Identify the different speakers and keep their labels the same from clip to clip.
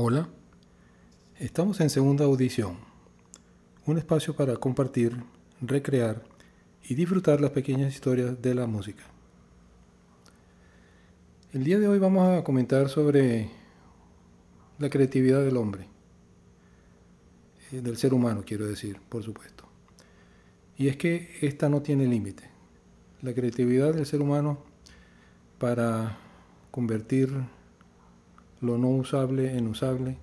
Speaker 1: Hola, estamos en segunda audición, un espacio para compartir, recrear y disfrutar las pequeñas historias de la música. El día de hoy vamos a comentar sobre la creatividad del hombre, eh, del ser humano quiero decir, por supuesto. Y es que esta no tiene límite. La creatividad del ser humano para convertir lo no usable en usable,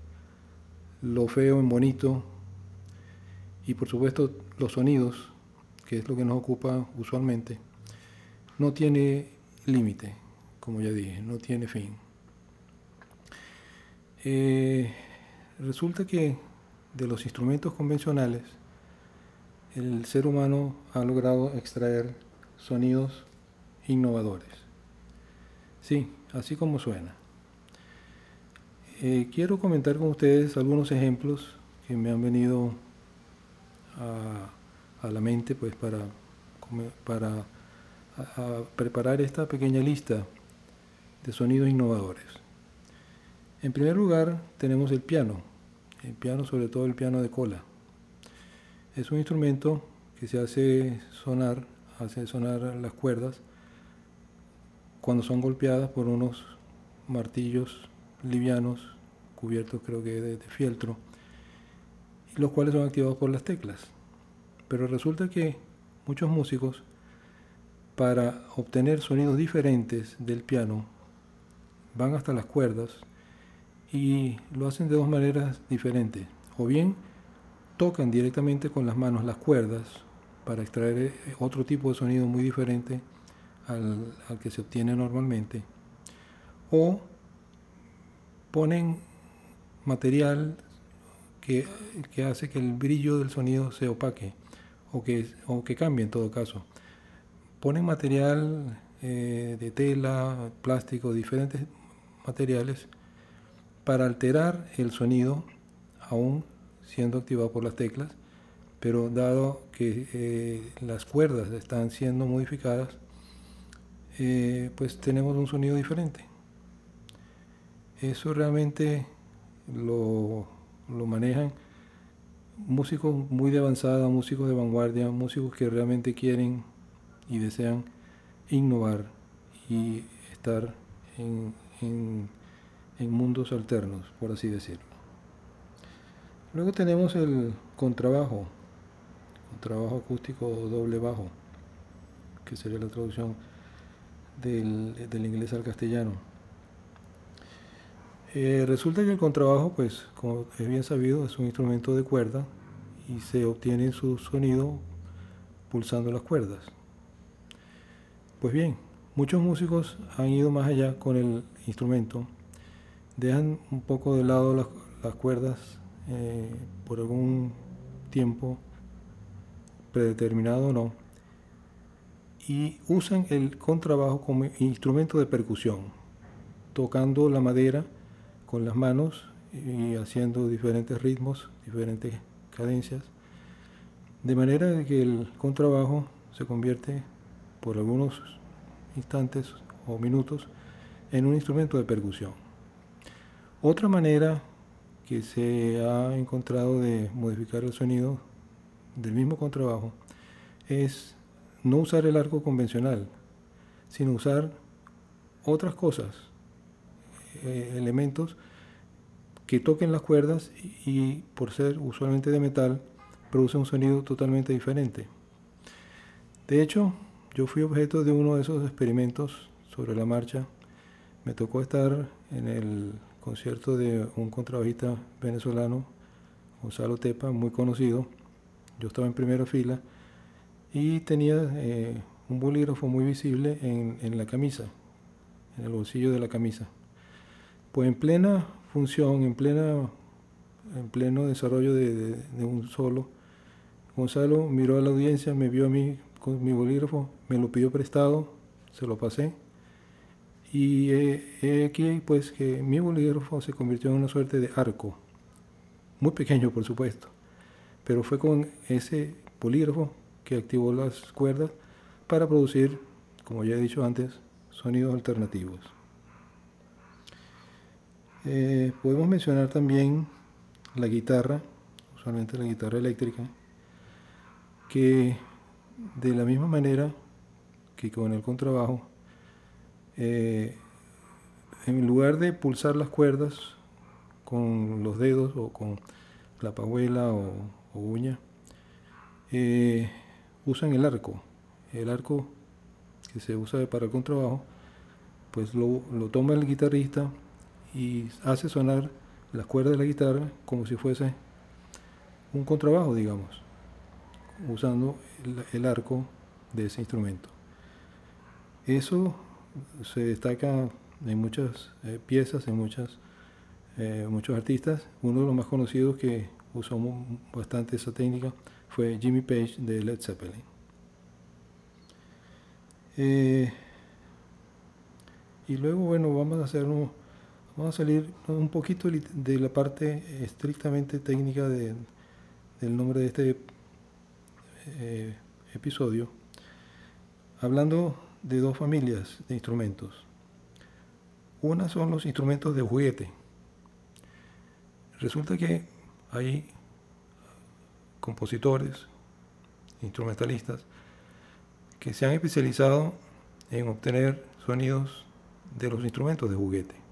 Speaker 1: lo feo en bonito y por supuesto los sonidos, que es lo que nos ocupa usualmente, no tiene límite, como ya dije, no tiene fin. Eh, resulta que de los instrumentos convencionales, el ser humano ha logrado extraer sonidos innovadores. Sí, así como suena. Eh, quiero comentar con ustedes algunos ejemplos que me han venido a, la mente pues para, para preparar esta pequeña lista de sonidos innovadores. En primer lugar tenemos el piano, el piano sobre todo el piano de cola. Es un instrumento que se hace sonar, hace sonar las cuerdas cuando son golpeadas por unos martillos livianos, cubiertos creo que de, fieltro, los cuales son activados por las teclas. Pero resulta que muchos músicos, para obtener sonidos diferentes del piano, van hasta las cuerdas y lo hacen de dos maneras diferentes. O bien tocan directamente con las manos las cuerdas para extraer eh, otro tipo de sonido muy diferente al, al que se obtiene normalmente. O ponen material que, hace que el brillo del sonido se opaque o que, o que cambie en todo caso. Ponen material eh, de tela, plástico, diferentes materiales para alterar el sonido aún siendo activado por las teclas, pero dado que eh, las cuerdas están siendo modificadas, eh, pues tenemos un sonido diferente. Eso realmente lo, manejan músicos muy de avanzada, músicos de vanguardia, músicos que realmente quieren y desean innovar y estar en, en, mundos alternos, por así decirlo. Luego tenemos el contrabajo, contrabajo acústico doble bajo, que sería la traducción del inglés al castellano. Eh, resulta que el contrabajo, pues, como es bien sabido, es un instrumento de cuerda y se obtiene su sonido pulsando las cuerdas. Pues bien, muchos músicos han ido más allá con el instrumento, dejan un poco de lado las, cuerdas eh, por algún tiempo predeterminado o no, y usan el contrabajo como instrumento de percusión, tocando la madera con las manos y haciendo diferentes ritmos, diferentes cadencias, de manera que el contrabajo se convierte por algunos instantes o minutos en un instrumento de percusión. Otra manera que se ha encontrado de modificar el sonido del mismo contrabajo es no usar el arco convencional, sino usar otras cosas, eh, elementos que toquen las cuerdas y, por ser usualmente de metal, produce un sonido totalmente diferente. De hecho, yo fui objeto de uno de esos experimentos sobre la marcha. Me tocó estar en el concierto de un contrabajista venezolano, Gonzalo Tepa, muy conocido. Yo estaba en primera fila y tenía eh, un bolígrafo muy visible en, en la camisa, en el bolsillo de la camisa. Pues en plena función, en, plena, en pleno desarrollo de, un solo, Gonzalo miró a la audiencia, me vio a mí con mi bolígrafo, me lo pidió prestado, se lo pasé. Y aquí pues que mi bolígrafo se convirtió en una suerte de arco, muy pequeño por supuesto, pero fue con ese bolígrafo que activó las cuerdas para producir, como ya he dicho antes, sonidos alternativos. Eh, podemos mencionar también la guitarra, usualmente la guitarra eléctrica, que de la misma manera que con el contrabajo, eh, en lugar de pulsar las cuerdas con los dedos o con la pajuela o, uña, eh, usan el arco. El arco que se usa para el contrabajo, pues lo, lo toma el guitarrista y hace sonar las cuerdas de la guitarra como si fuese un contrabajo, digamos, usando el, arco de ese instrumento. Eso se destaca en muchas eh, piezas, en muchas, eh, muchos artistas. Uno de los más conocidos que usó bastante esa técnica fue Jimmy Page de Led Zeppelin. Eh, y luego, bueno, vamos a hacer un, Vamos a salir un poquito de la parte estrictamente técnica del nombre de este eh, episodio, hablando de dos familias de instrumentos. Una son los instrumentos de juguete. Resulta que hay compositores, instrumentalistas, que se han especializado en obtener sonidos de los instrumentos de juguete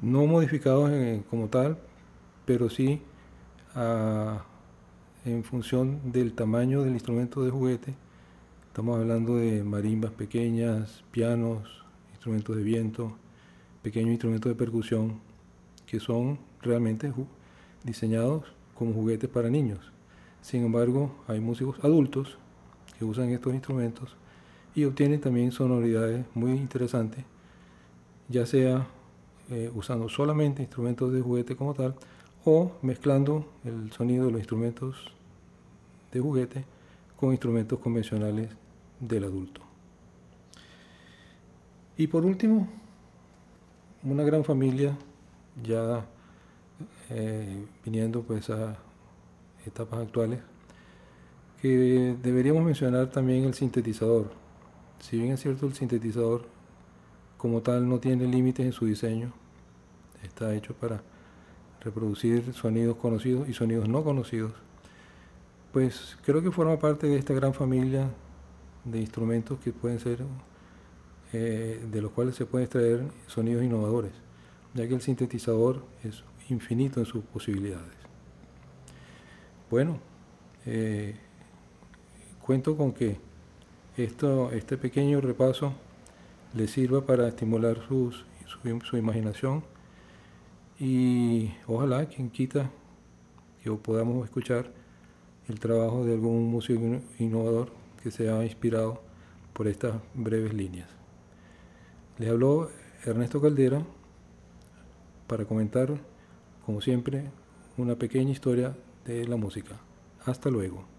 Speaker 1: no modificados como tal, pero sí en función del tamaño del instrumento de juguete. Estamos hablando de marimbas pequeñas, pianos, instrumentos de viento, pequeños instrumentos de percusión, que son realmente diseñados como juguetes para niños. Sin embargo, hay músicos adultos que usan estos instrumentos y obtienen también sonoridades muy interesantes, ya sea eh, usando solamente instrumentos de juguete como tal o mezclando el sonido de los instrumentos de juguete con instrumentos convencionales del adulto. Y por último, una gran familia ya eh, viniendo pues a etapas actuales, que deberíamos mencionar también el sintetizador. Si bien es cierto el sintetizador como tal no tiene límites en su diseño. Está hecho para reproducir sonidos conocidos y sonidos no conocidos. Pues creo que forma parte de esta gran familia de instrumentos que pueden ser, eh, de los cuales se pueden extraer sonidos innovadores, ya que el sintetizador es infinito en sus posibilidades. Bueno, eh, cuento con que esto, este pequeño repaso le sirva para estimular sus, su, imaginación y ojalá quien quita que podamos escuchar el trabajo de algún músico innovador que se ha inspirado por estas breves líneas. Les habló Ernesto Caldera para comentar, como siempre, una pequeña historia de la música. Hasta luego.